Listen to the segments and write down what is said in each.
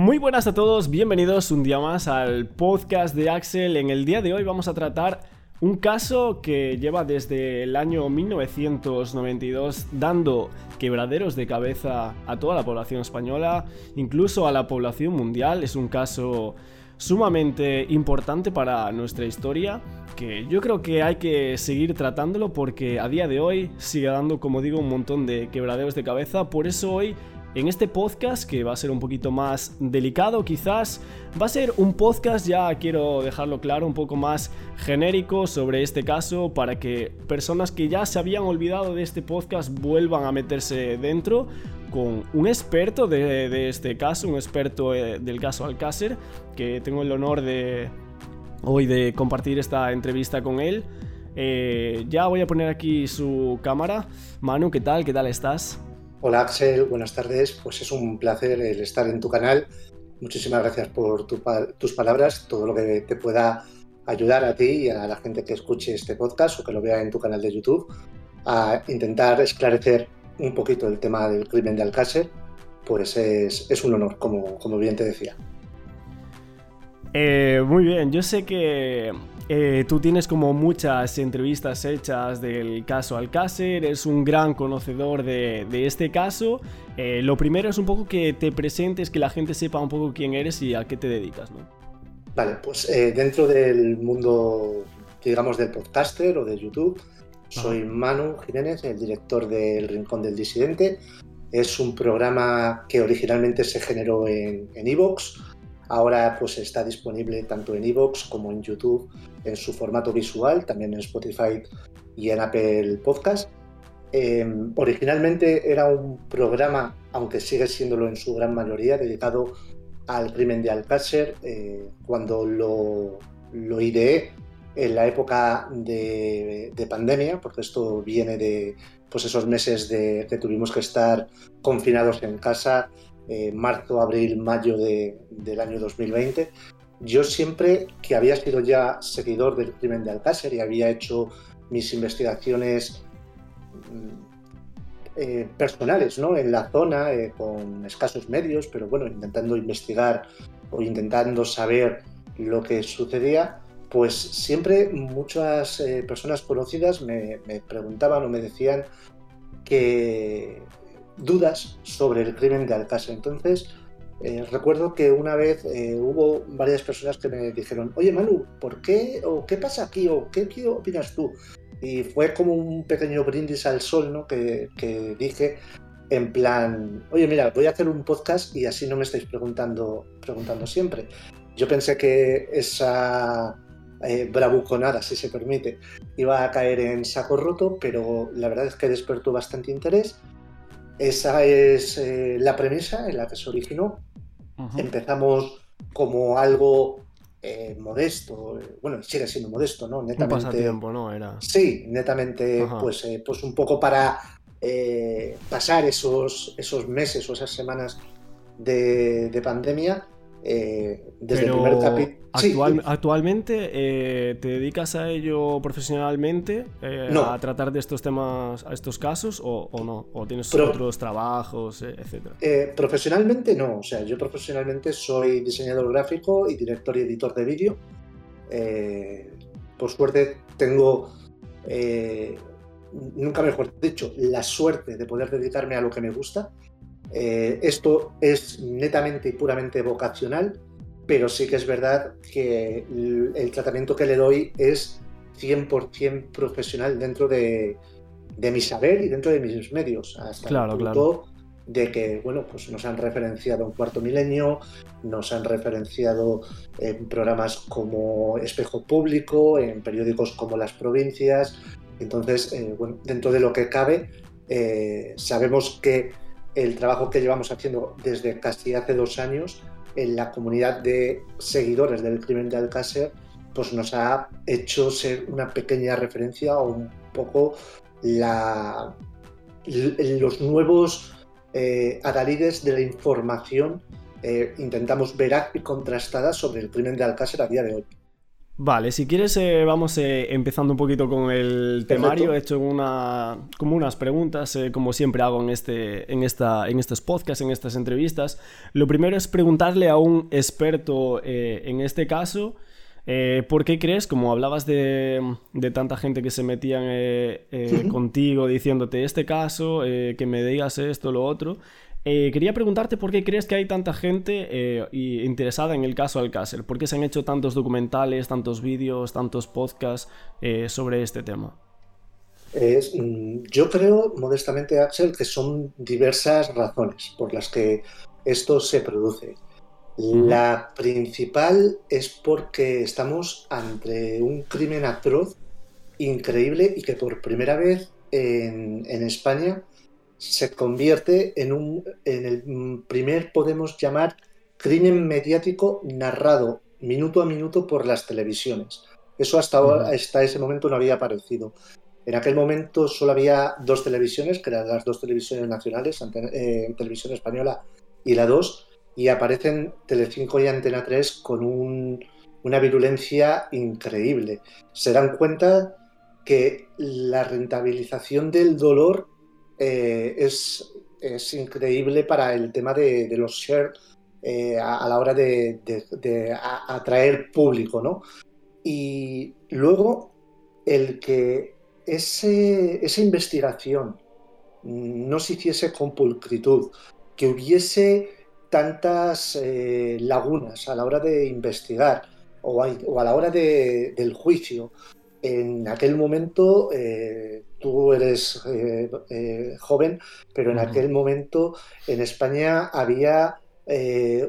Muy buenas a todos, bienvenidos un día más al podcast de Axel. En el día de hoy vamos a tratar un caso que lleva desde el año 1992 dando quebraderos de cabeza a toda la población española, incluso a la población mundial. Es un caso sumamente importante para nuestra historia que yo creo que hay que seguir tratándolo porque a día de hoy sigue dando, como digo, un montón de quebraderos de cabeza. Por eso hoy en este podcast, que va a ser un poquito más delicado quizás, va a ser un podcast, ya quiero dejarlo claro, un poco más genérico sobre este caso para que personas que ya se habían olvidado de este podcast vuelvan a meterse dentro con un experto de, este caso, un experto eh, del caso Alcácer, que tengo el honor de hoy de compartir esta entrevista con él. Eh, ya voy a poner aquí su cámara. Manu, ¿qué tal? ¿Qué tal estás? Hola Axel, buenas tardes. Pues es un placer el estar en tu canal. Muchísimas gracias por tus palabras, todo lo que te pueda ayudar a ti y a la gente que escuche este podcast o que lo vea en tu canal de YouTube a intentar esclarecer un poquito el tema del crimen de Alcácer, pues es, un honor, como, como bien te decía. Eh, muy bien, yo sé que eh, tú tienes como muchas entrevistas hechas del caso Alcácer, eres un gran conocedor de, este caso. Eh, lo primero es un poco que te presentes, que la gente sepa un poco quién eres y a qué te dedicas, ¿no? Vale, pues eh, dentro del mundo, digamos, del podcaster o de YouTube, soy Manu Jiménez, el director del Rincón del Disidente. Es un programa que originalmente se generó en Evox. Ahora pues está disponible tanto en Evox como en YouTube en su formato visual, también en Spotify y en Apple Podcast. Em, originalmente era un programa, aunque sigue siéndolo en su gran mayoría, dedicado al crimen de Alcácer. Eh, cuando lo, lo, ideé en la época de, pandemia, porque esto viene de pues esos meses de que tuvimos que estar confinados en casa, eh, marzo, abril, mayo del año 2020. Yo siempre que había sido ya seguidor del crimen de Alcácer y había hecho mis investigaciones mm, eh, personales ¿no? en la zona, eh, con escasos medios, pero bueno, intentando investigar o intentando saber lo que sucedía, pues siempre muchas personas conocidas me, me, preguntaban o me decían que dudas sobre el crimen de Alcácer. Entonces, eh, recuerdo que una vez eh, hubo varias personas que me dijeron, oye Manu, ¿por qué? ¿O qué pasa aquí? ¿O qué, opinas tú? Y fue como un pequeño brindis al sol, ¿no? Que, dije en plan, oye, mira, voy a hacer un podcast y así no me estáis preguntando, preguntando siempre. Yo pensé que esa eh, bravuconada, si se permite, iba a caer en saco roto, pero la verdad es que despertó bastante interés esa es eh, la premisa en la que se originó. Empezamos como algo eh, modesto, bueno, sigue siendo modesto, ¿no? Netamente. Un pasatiempo, ¿no? Era... Sí, netamente, pues, eh, pues un poco para pasar esos, esos meses o esas semanas de pandemia eh, desde el primer capítulo. ¿Actualmente eh, te dedicas a ello profesionalmente? Eh, ¿A tratar de estos temas, a estos casos o, no? ¿O tienes otros trabajos, etcétera? profesionalmente no. O sea, yo profesionalmente soy diseñador gráfico y director y editor de vídeo. por suerte tengo nunca mejor dicho, la suerte de poder dedicarme a lo que me gusta eh, esto es netamente y puramente vocacional, pero sí que es verdad que el, tratamiento que le doy es 100% profesional dentro de, mi saber y dentro de mis medios, hasta claro, el punto de que bueno, pues nos han referenciado un cuarto milenio, nos han referenciado en programas como Espejo Público, en periódicos como Las Provincias. Entonces, eh, dentro de lo que cabe, eh, sabemos que el trabajo que llevamos haciendo desde casi hace dos años en la comunidad de seguidores del crimen de Alcácer, pues nos ha hecho ser una pequeña referencia o un poco los nuevos eh, adalides de la información eh, intentamos veraz y contrastada sobre el crimen de Alcácer a día de hoy. Vale, si quieres eh, vamos eh, empezando un poquito con el temario. He hecho una, como unas preguntas, eh, como siempre hago en, este, en, esta, en estos podcasts, en estas entrevistas. Lo primero es preguntarle a un experto en este caso, ¿por qué crees, como hablabas de, de tanta gente que se metían contigo diciéndote este caso, que me digas esto, lo otro, eh, quería preguntarte por qué crees que hay tanta gente eh, interesada en el caso Alcácer. ¿Por qué se han hecho tantos documentales, tantos vídeos, tantos podcasts eh, sobre este tema? Mm, yo creo, modestamente, Axel, que son diversas razones por las que esto se produce. La principal es porque estamos ante un crimen atroz, increíble y que por primera vez en España se convierte en, un, en el primer, podemos llamar, crimen mediático narrado minuto a minuto por las televisiones. Eso hasta, ahora, hasta ese momento no había aparecido. En aquel momento solo había dos televisiones, que eran las dos televisiones nacionales, eh, Televisión Española y la 2, y aparecen Telecinco y Antena 3 con una virulencia increíble. Se dan cuenta que la rentabilización del dolor eh, es, increíble para el tema de, los shares eh, a, la hora de, atraer público, ¿no? Y luego el que esa investigación no se hiciese con pulcritud, que hubiese tantas eh, lagunas a la hora de investigar o a, la hora del juicio, en aquel momento eh, tú eres eh, eh, joven, pero en aquel momento en España había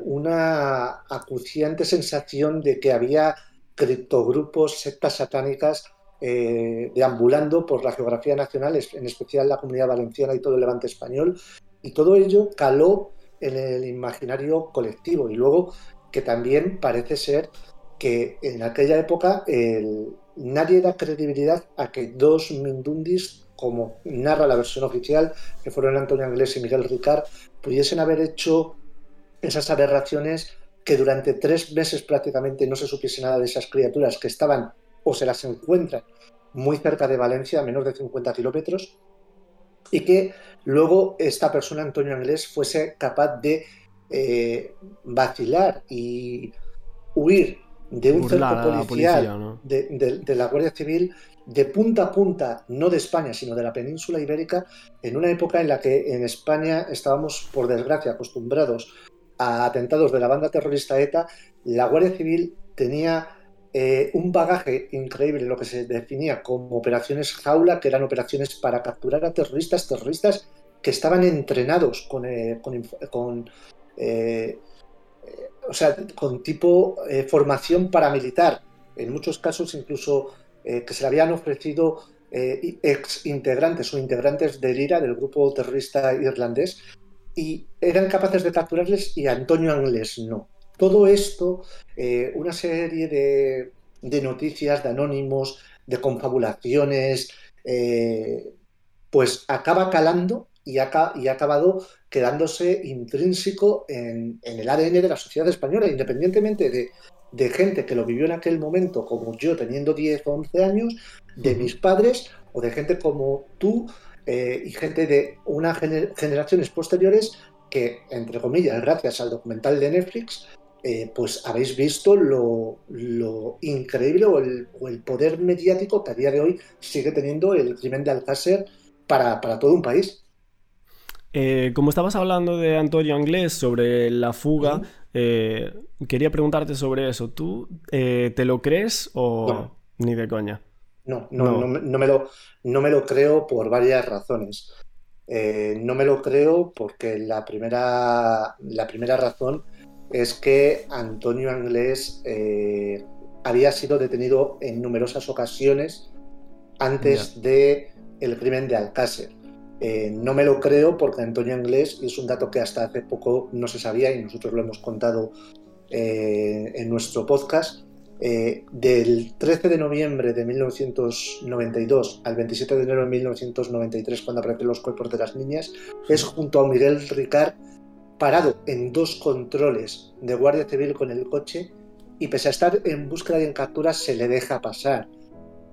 una acuciante sensación de que había criptogrupos, sectas satánicas deambulando por la geografía nacional, en especial la comunidad valenciana y todo el levante español, y todo ello caló en el imaginario colectivo. Y luego que también parece ser que en aquella época el, nadie da credibilidad a que dos Mindundis, como narra la versión oficial, que fueron Antonio Anglés y Miguel Ricard, pudiesen haber hecho esas aberraciones que durante tres meses prácticamente no se supiese nada de esas criaturas que estaban o se las encuentran muy cerca de Valencia, a menos de 50 kilómetros, y que luego esta persona, Antonio Anglés, fuese capaz de eh, vacilar y huir de un cerco policial de, la Guardia Civil de punta a punta, no de España, sino de la península ibérica, en una época en la que en España estábamos, por desgracia, acostumbrados a atentados de la banda terrorista ETA, la Guardia Civil tenía eh, un bagaje increíble, lo que se definía como operaciones jaula, que eran operaciones para capturar a terroristas, terroristas que estaban entrenados con, eh, con, eh, o sea, con tipo eh, formación paramilitar, en muchos casos incluso eh, que se le habían ofrecido eh, ex integrantes o integrantes del IRA, del grupo terrorista irlandés, y eran capaces de capturarles y Antonio Anglés no. Todo esto, una serie de, noticias, de anónimos, de confabulaciones, pues acaba calando y ha acabado quedándose intrínseco en, el ADN de la sociedad española, independientemente de, gente que lo vivió en aquel momento, como yo teniendo 10 o 11 años, de mis padres o de gente como tú eh, y gente de unas generaciones posteriores que, entre comillas, gracias al documental de Netflix, eh, pues habéis visto lo, increíble o el, poder mediático que a día de hoy sigue teniendo el crimen de Alcácer para todo un país. Eh, como estabas hablando de Antonio Anglés sobre la fuga, eh, quería preguntarte sobre eso. ¿Tú eh, te lo crees o ni de coña? No, no, no. me lo, no me lo creo por varias razones. no me lo creo porque la primera, la primera razón es que Antonio Anglés había sido detenido en numerosas ocasiones antes del el crimen de Alcácer. Eh, no me lo creo porque Antonio Anglés, es un dato que hasta hace poco no se sabía y nosotros lo hemos contado eh, en nuestro podcast, eh, del 13 de noviembre de 1992 al 27 de enero de 1993, cuando aparecen los cuerpos de las niñas, es junto a Miguel Ricard parado en dos controles de Guardia Civil con el coche y pese a estar en búsqueda y en captura se le deja pasar.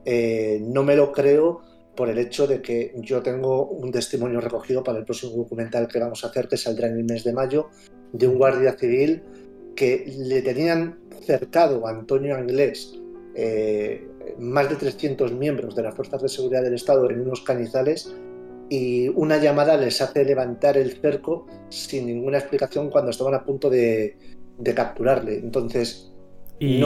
No me lo creo por el hecho de que yo tengo un testimonio recogido para el próximo documental que vamos a hacer, que saldrá en el mes de mayo, de un guardia civil que le tenían cercado a Antonio Anglés eh, más de 300 miembros de las fuerzas de seguridad del Estado en unos cañizales y una llamada les hace levantar el cerco sin ninguna explicación cuando estaban a punto de, capturarle. Entonces... ¿Y,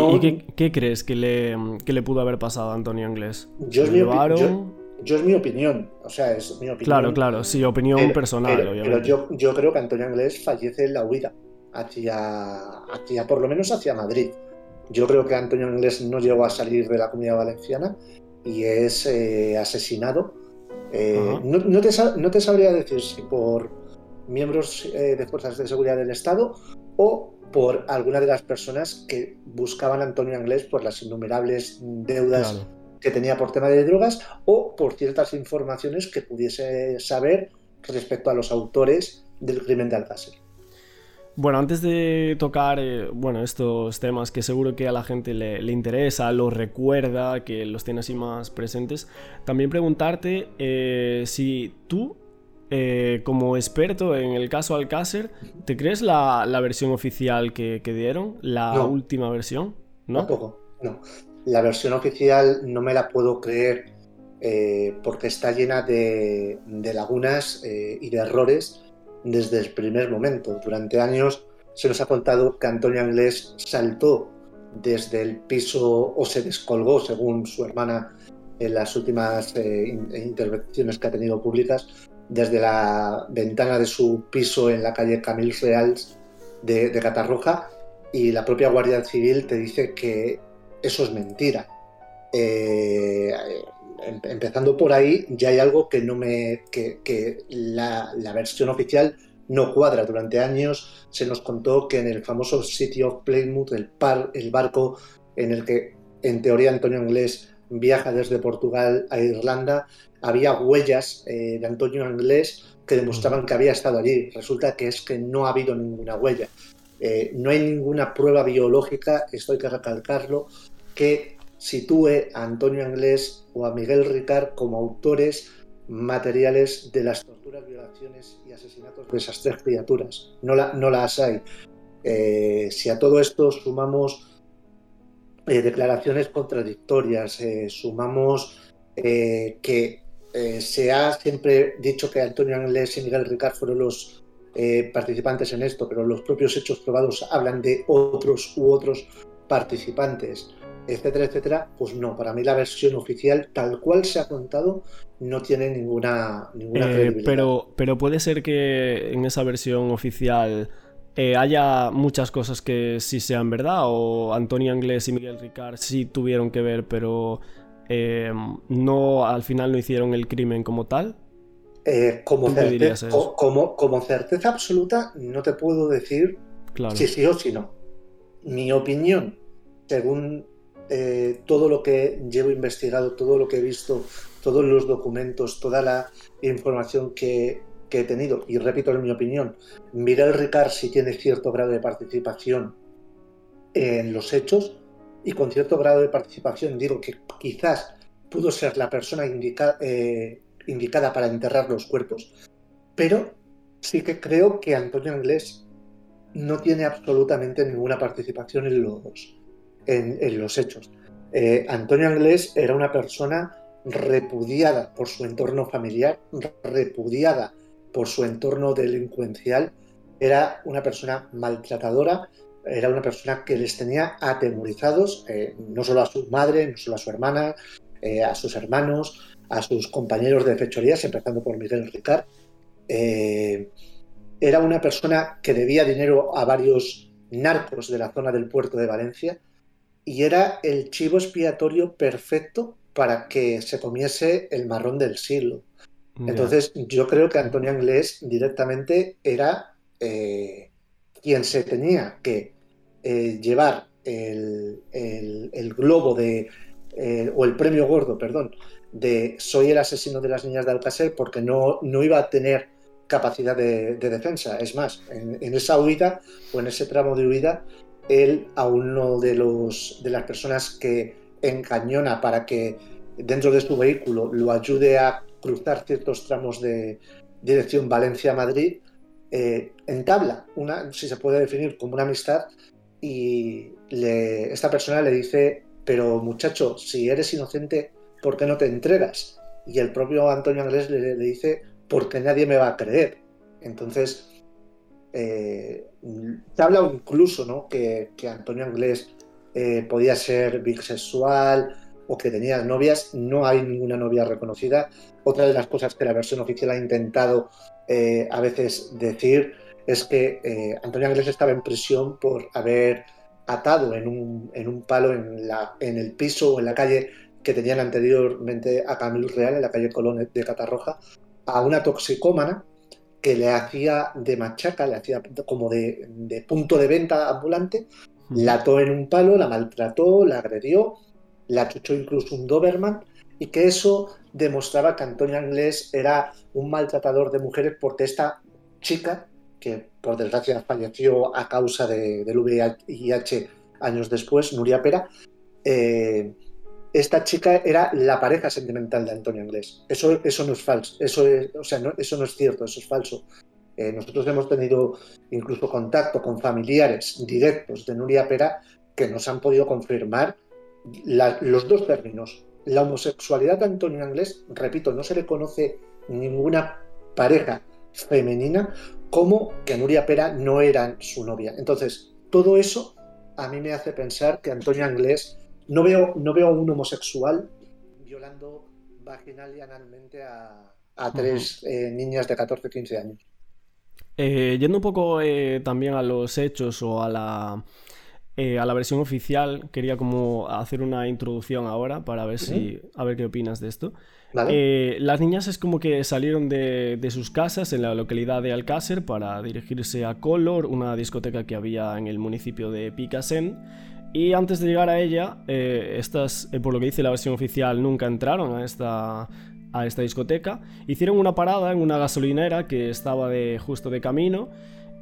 qué, crees que le, le, pudo haber pasado a Antonio Anglés? Yo es, mi yo, es mi opinión, o sea, es mi opinión. Claro, claro, sí, opinión personal, obviamente. Pero yo, yo creo que Antonio Anglés fallece en la huida hacia, hacia, por lo menos hacia Madrid. Yo creo que Antonio Inglés no llegó a salir de la comunidad valenciana y es eh, asesinado. Eh, no, te, sabría decir si por miembros eh, de fuerzas de seguridad del Estado o por alguna de las personas que buscaban a Antonio Inglés por las innumerables deudas que tenía por tema de drogas o por ciertas informaciones que pudiese saber respecto a los autores del crimen de Alcácer. Bueno, antes de tocar eh, bueno, estos temas que seguro que a la gente le, interesa, los recuerda, que los tiene así más presentes, también preguntarte eh, si tú, eh, como experto en el caso Alcácer, ¿te crees la, versión oficial que, dieron? ¿La última versión? ¿No? Tampoco, no. La versión oficial no me la puedo creer porque está llena de, de lagunas y de errores desde el primer momento. Durante años se nos ha contado que Antonio Anglés saltó desde el piso o se descolgó, según su hermana en las últimas eh, intervenciones que ha tenido públicas, desde la ventana de su piso en la calle Camil Reals de, Catarroja y la propia Guardia Civil te dice que eso es mentira. Eh, Em, empezando por ahí, ya hay algo que no me. que, la, versión oficial no cuadra. Durante años se nos contó que en el famoso City of Plymouth, el, el barco en el que en teoría Antonio Anglés viaja desde Portugal a Irlanda, había huellas eh, de Antonio Anglés que demostraban que había estado allí. Resulta que es que no ha habido ninguna huella. Eh, no hay ninguna prueba biológica, esto hay que recalcarlo, que sitúe a Antonio Anglés o a Miguel Ricard como autores materiales de las torturas, violaciones y asesinatos de esas tres criaturas. No, las hay. Eh, si a todo esto sumamos eh, declaraciones contradictorias, eh, sumamos que se ha siempre dicho que Antonio Anglés y Miguel Ricard fueron los participantes en esto, pero los propios hechos probados hablan de otros u otros participantes etcétera, etcétera, pues no, para mí la versión oficial, tal cual se ha contado, no tiene ninguna, ninguna eh, Pero, pero puede ser que en esa versión oficial eh, haya muchas cosas que sí sean verdad, o Antonio Anglés y Miguel Ricard sí tuvieron que ver, pero eh, no al final no hicieron el crimen como tal. como, certeza, como, como, certeza absoluta, no te puedo decir si sí o si no. Mi opinión, según eh, todo lo que llevo investigado, todo lo que he visto, todos los documentos, toda la información que, he tenido, y repito en mi opinión, Miguel Ricard sí tiene cierto grado de participación en los hechos, y con cierto grado de participación digo que quizás pudo ser la persona eh, indicada para enterrar los cuerpos, pero sí que creo que Antonio Anglés no tiene absolutamente ninguna participación en los, en, los hechos. Eh, Antonio Anglés era una persona repudiada por su entorno familiar, repudiada por su entorno delincuencial, era una persona maltratadora, era una persona que les tenía atemorizados, eh, no solo a su madre, no solo a su hermana, eh, a sus hermanos, a sus compañeros de fechorías, empezando por Miguel Ricard. era una persona que debía dinero a varios narcos de la zona del puerto de Valencia, y era el chivo expiatorio perfecto para que se comiese el marrón del siglo. Entonces, yo creo que Antonio Anglés directamente era eh, quien se tenía que eh, llevar el, globo de, eh, o el premio gordo, perdón, de soy el asesino de las niñas de Alcácer porque no, no iba a tener capacidad de, defensa. Es más, en, esa huida o en ese tramo de huida él a uno de, los, de las personas que encañona para que dentro de su vehículo lo ayude a cruzar ciertos tramos de dirección Valencia-Madrid, eh, entabla una, si se puede definir como una amistad, y esta persona le dice, pero muchacho, si eres inocente, ¿por qué no te entregas? Y el propio Antonio Anglés le, dice, porque nadie me va a creer. Entonces, eh, se habla incluso ¿no? que, Antonio Anglés eh, podía ser bisexual o que tenía novias. No hay ninguna novia reconocida. Otra de las cosas que la versión oficial ha intentado eh, a veces decir es que Antonio Anglés estaba en prisión por haber atado en un, en un palo en, la, en el piso o en la calle que tenían anteriormente a Camilo Real, en la calle Colón de Catarroja, a una toxicómana que le hacía de machaca, le hacía como de, punto de venta ambulante, la ató en un palo, la maltrató, la agredió, la chuchó incluso un Doberman, y que eso demostraba que Antonio Anglés era un maltratador de mujeres porque esta chica, que por desgracia falleció a causa de, del VIH años después, Nuria Pera, eh, esta chica era la pareja sentimental de Antonio Anglés. Eso, eso no es falso, eso, o sea, no, eso no es cierto, eso es falso. Eh, nosotros hemos tenido incluso contacto con familiares directos de Nuria Pera que nos han podido confirmar los dos términos. La homosexualidad de Antonio Anglés, repito, no se le conoce ninguna pareja femenina como que Nuria Pera no era su novia. Entonces, todo eso a mí me hace pensar que Antonio Anglés no veo, no veo a un homosexual violando vaginal y analmente a, tres eh, niñas de 14 15 años. Eh, yendo un poco eh, también a los hechos o a la, a la versión oficial, quería como hacer una introducción ahora para ver si a ver qué opinas de esto. las niñas es como que salieron de, de, sus casas en la localidad de Alcácer para dirigirse a Color, una discoteca que había en el municipio de Picasen. Y antes de llegar a ella, eh, estas, eh, por lo que dice la versión oficial, nunca entraron a esta, a esta discoteca. Hicieron una parada en una gasolinera que estaba de, justo de camino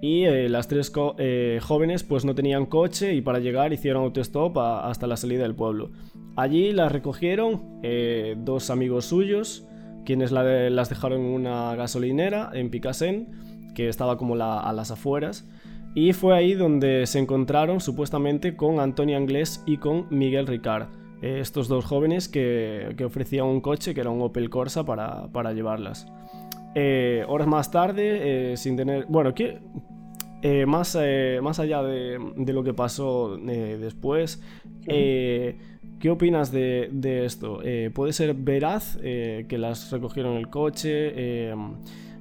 y eh, las tres jóvenes pues no tenían coche y para llegar hicieron autostop hasta la salida del pueblo. Allí las recogieron dos amigos suyos, quienes las dejaron en una gasolinera en Picasen, que estaba como a las afueras. Y fue ahí donde se encontraron supuestamente con Antonio Anglés y con Miguel Ricard, eh, estos dos jóvenes que, ofrecían un coche que era un Opel Corsa para, llevarlas. Eh, horas más tarde, eh, sin tener... Bueno, ¿qué, más, más allá de, lo que pasó después, ¿qué opinas de, de esto? ¿Puede ser veraz que las recogieron el coche,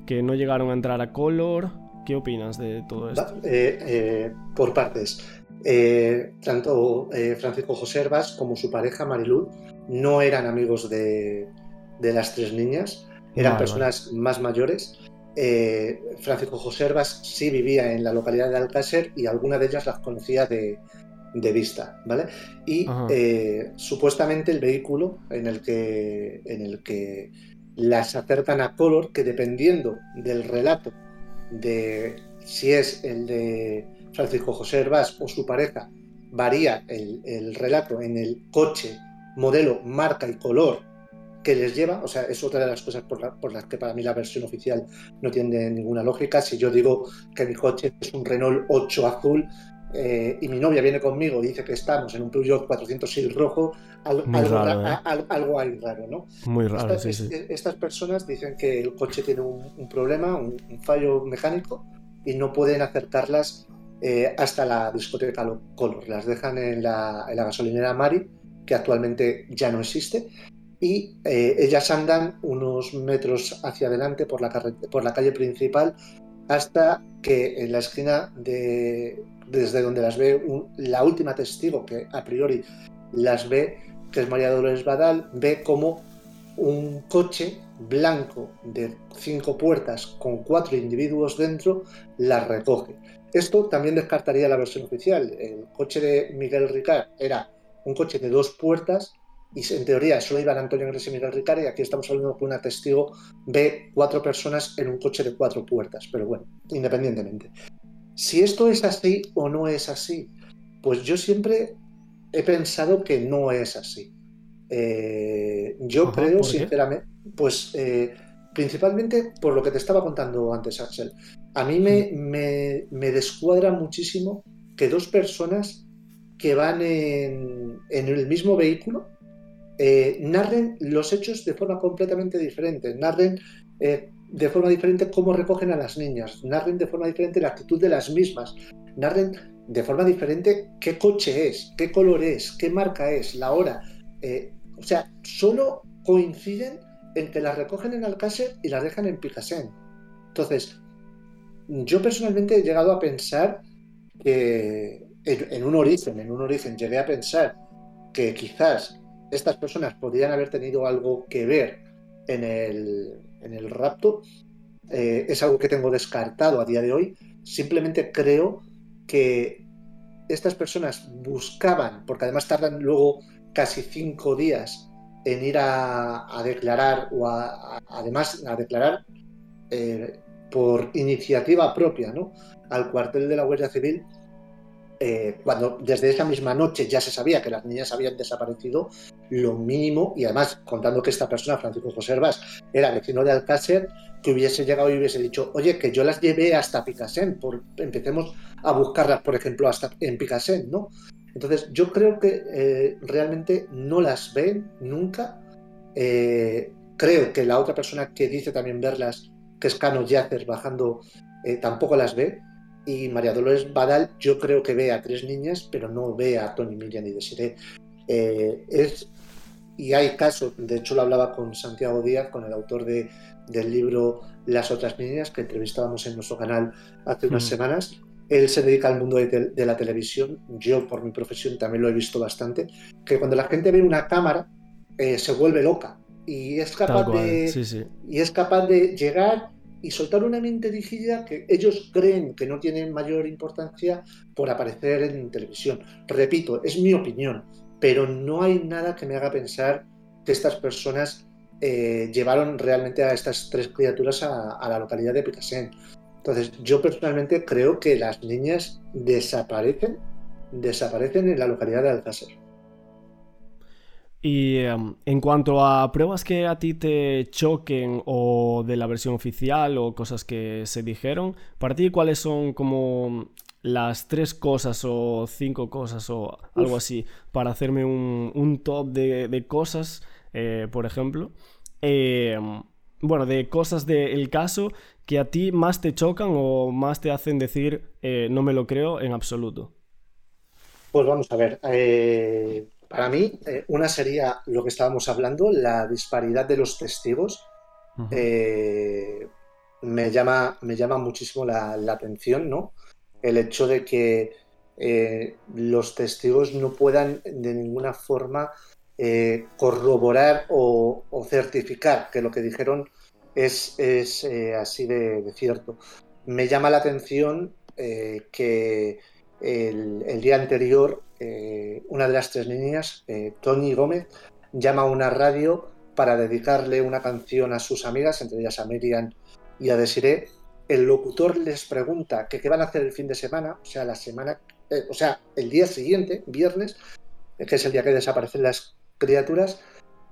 que no llegaron a entrar a Color? ¿Qué opinas de todo esto? Eh, eh, por partes. Eh, tanto Francisco José Herbas como su pareja Mariluz no eran amigos de, las tres niñas, eran personas más mayores. Francisco José Herbas sí vivía en la localidad de Alcácer y alguna de ellas las conocía de, vista, ¿vale? Y supuestamente el vehículo en el que, en el que las acercan a Color, que dependiendo del relato de si es el de Francisco José Herbás o su pareja, varía el, relato en el coche, modelo, marca y color que les lleva, o sea, es otra de las cosas por, las que para mí la versión oficial no tiene ninguna lógica. Si yo digo que mi coche es un Renault 8 azul eh, y mi novia viene conmigo y dice que estamos en un Peugeot 406 rojo, algo, ¿eh? algo, hay raro, ¿no? Muy raro, estas, sí, Estas personas dicen que el coche tiene un, problema, un, fallo mecánico y no pueden acercarlas eh, hasta la discoteca Color. Las dejan en la, gasolinera Mari, que actualmente ya no existe, y ellas andan unos metros hacia adelante por la, por la calle principal hasta que en la esquina de, desde donde las ve la última testigo que a priori las ve, que es María Dolores Badal, ve como un coche blanco de cinco puertas con cuatro individuos dentro las recoge. Esto también descartaría la versión oficial. El coche de Miguel Ricard era un coche de dos puertas y en teoría solo iban Antonio Andrés y Miguel Ricard y aquí estamos hablando que una testigo ve cuatro personas en un coche de cuatro puertas, pero bueno, independientemente. Si esto es así o no es así, pues yo siempre he pensado que no es así. Eh, yo creo, sinceramente, pues eh, principalmente por lo que te estaba contando antes, Axel. A mí me, me, descuadra muchísimo que dos personas que van en, el mismo vehículo eh, narren los hechos de forma completamente diferente, narren de forma diferente cómo recogen a las niñas, narren de forma diferente la actitud de las mismas, narren de forma diferente qué coche es, qué color es, qué marca es, la hora. O sea, solo coinciden en que las recogen en Alcácer y las dejan en Picasen. Entonces, yo personalmente he llegado a pensar que en, un origen, en un origen llegué a pensar que quizás estas personas podrían haber tenido algo que ver en el, rapto. Eh, es algo que tengo descartado a día de hoy. Simplemente creo que estas personas buscaban, porque además tardan luego casi cinco días en ir a, declarar o además a declarar eh, por iniciativa propia ¿no? al cuartel de la Guardia Civil eh, cuando desde esa misma noche ya se sabía que las niñas habían desaparecido, lo mínimo, y además contando que esta persona, Francisco José Herbas, era vecino de Alcácer, que hubiese llegado y hubiese dicho, oye, que yo las llevé hasta Picasen, por, empecemos a buscarlas, por ejemplo, hasta en Picasen, ¿no? Entonces, yo creo que eh, realmente no las ven nunca. Eh, creo que la otra persona que dice también verlas, que es Cano Yacer bajando, eh, tampoco las ve. Y María Dolores Badal, yo creo que ve a tres niñas, pero no ve a Tony Milla ni Desiree. es, y hay casos, de hecho lo hablaba con Santiago Díaz, con el autor de, del libro Las otras niñas, que entrevistábamos en nuestro canal hace unas mm. semanas, él se dedica al mundo de, la televisión, yo por mi profesión también lo he visto bastante, que cuando la gente ve una cámara eh, se vuelve loca. Y es capaz de y es capaz de llegar y soltar una mente dirigida que ellos creen que no tiene mayor importancia por aparecer en televisión. Repito, es mi opinión, pero no hay nada que me haga pensar que estas personas eh, llevaron realmente a estas tres criaturas a, a la localidad de Picasen. Entonces, yo personalmente creo que las niñas desaparecen, desaparecen en la localidad de Alcácer. Y em, en cuanto a pruebas que a ti te choquen o de la versión oficial o cosas que se dijeron, para ti cuáles son como las tres cosas o cinco cosas o algo así para hacerme un, top de, cosas, eh, por ejemplo. Em, bueno, de cosas del caso que a ti más te chocan o más te hacen decir eh, no me lo creo en absoluto? Pues vamos a ver. Eh, para mí, eh, una sería lo que estábamos hablando, la disparidad de los testigos. me, llama, me llama muchísimo la, atención, ¿no? El hecho de que los testigos no puedan de ninguna forma corroborar o, o, certificar que lo que dijeron es, eh, así de, cierto. Me llama la atención eh, que el, día anterior eh, una de las tres niñas, Tony Gómez, llama a una radio para dedicarle una canción a sus amigas, entre ellas a Miriam y a Desiree. El locutor les pregunta que qué van a hacer el fin de semana, o sea, la semana, o sea, el día siguiente, viernes, que es el día que desaparecen las criaturas,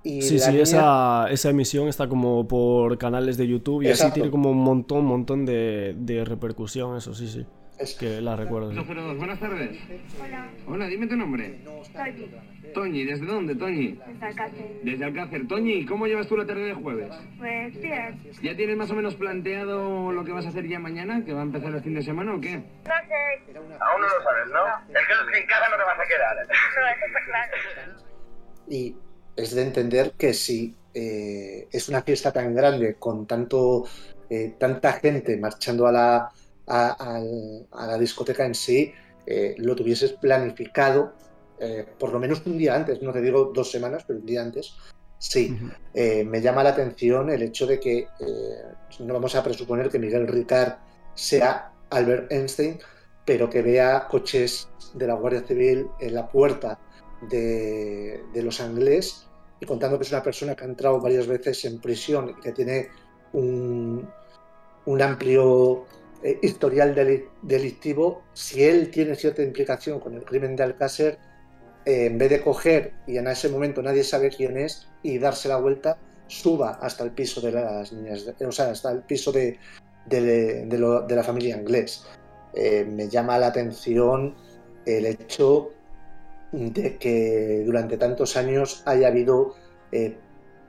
sí, sí, esa, emisión está como por canales de YouTube y así tiene como un montón, montón de, repercusión, eso sí, sí. Es que la recuerdo. Buenas tardes. Hola. Hola, dime tu nombre. Toñi. Toñi, ¿desde dónde, Toñi? Desde Alcácer. Desde Alcácer. Toñi, ¿cómo llevas tú la tarde de jueves? Pues bien. ¿Ya tienes más o menos planteado lo que vas a hacer ya mañana? ¿Que va a empezar el fin de semana o qué? No sé. Aún no lo sabes, ¿no? Es que en casa no te vas a quedar. No, eso está claro. Y es de entender que si eh, es una fiesta tan grande, con tanto, eh, tanta gente marchando a la, a, la discoteca en sí, eh, lo tuvieses planificado por lo menos un día antes, no te digo dos semanas, pero un día antes. Sí, me llama la atención el hecho de que no vamos a presuponer que Miguel Ricard sea Albert Einstein, pero que vea coches de la Guardia Civil en la puerta de, de Los Ángeles y contando que es una persona que ha entrado varias veces en prisión y que tiene un, un amplio eh, historial delictivo, si él tiene cierta implicación con el crimen de Alcácer, eh, en vez de coger y en ese momento nadie sabe quién es y darse la vuelta, suba hasta el piso de las niñas, o sea, hasta el piso de, la familia inglés. Eh, me llama la atención el hecho de que durante tantos años haya habido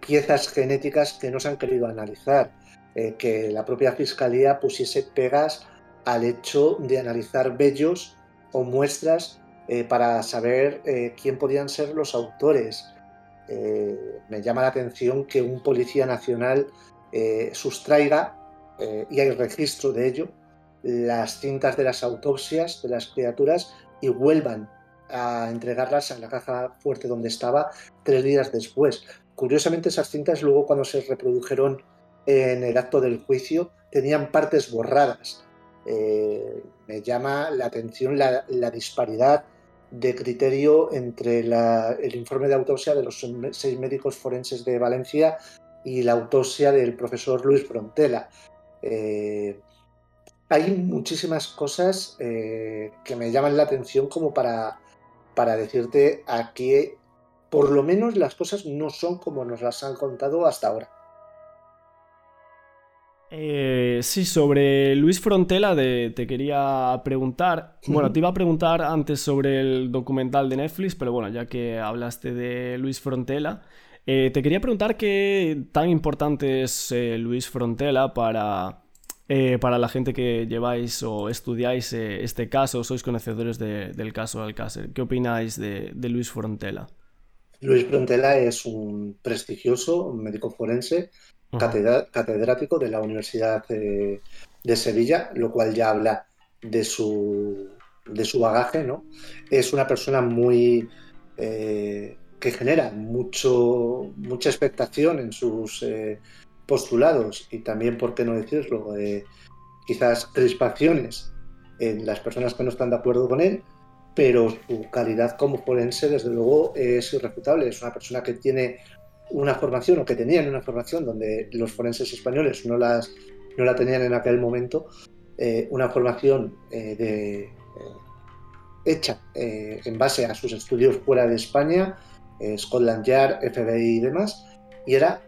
piezas genéticas que no se han querido analizar eh, que la propia fiscalía pusiese pegas al hecho de analizar bellos o muestras eh, para saber eh, quién podían ser los autores. me llama la atención que un policía nacional sustraiga, y hay registro de ello, las cintas de las autopsias de las criaturas y vuelvan a entregarlas a la caja fuerte donde estaba tres días después. Curiosamente esas cintas luego cuando se reprodujeron en el acto del juicio tenían partes borradas. Eh, me llama la atención la, disparidad de criterio entre el informe de autopsia de los seis médicos forenses de Valencia y la autopsia del profesor Luis Frontela. Eh, hay muchísimas cosas eh, que me llaman la atención como para, decirte a que por lo menos las cosas no son como nos las han contado hasta ahora. Eh, sí, sobre Luis Frontela te quería preguntar. Bueno, te iba a preguntar antes sobre el documental de Netflix, pero bueno, ya que hablaste de Luis Frontela, eh, te quería preguntar qué tan importante es eh, Luis Frontela para, para la gente que lleváis o estudiáis este caso, sois conocedores del caso Alcácer. ¿Qué opináis de, de Luis Frontela? Luis Frontela es un prestigioso médico forense catedrático de la Universidad de, Sevilla, lo cual ya habla de su, de su bagaje, ¿no? Es una persona muy... Eh, que genera mucho, mucha expectación en sus eh, postulados y también, por qué no decirlo, eh, quizás crispaciones en las personas que no están de acuerdo con él, pero su calidad como forense, desde luego, es irrefutable. Es una persona que tiene una formación o que tenían una formación donde los forenses españoles no, las, no la tenían en aquel momento, eh, una formación eh, eh, hecha en base a sus estudios fuera de España, Scotland Yard, FBI y demás, y era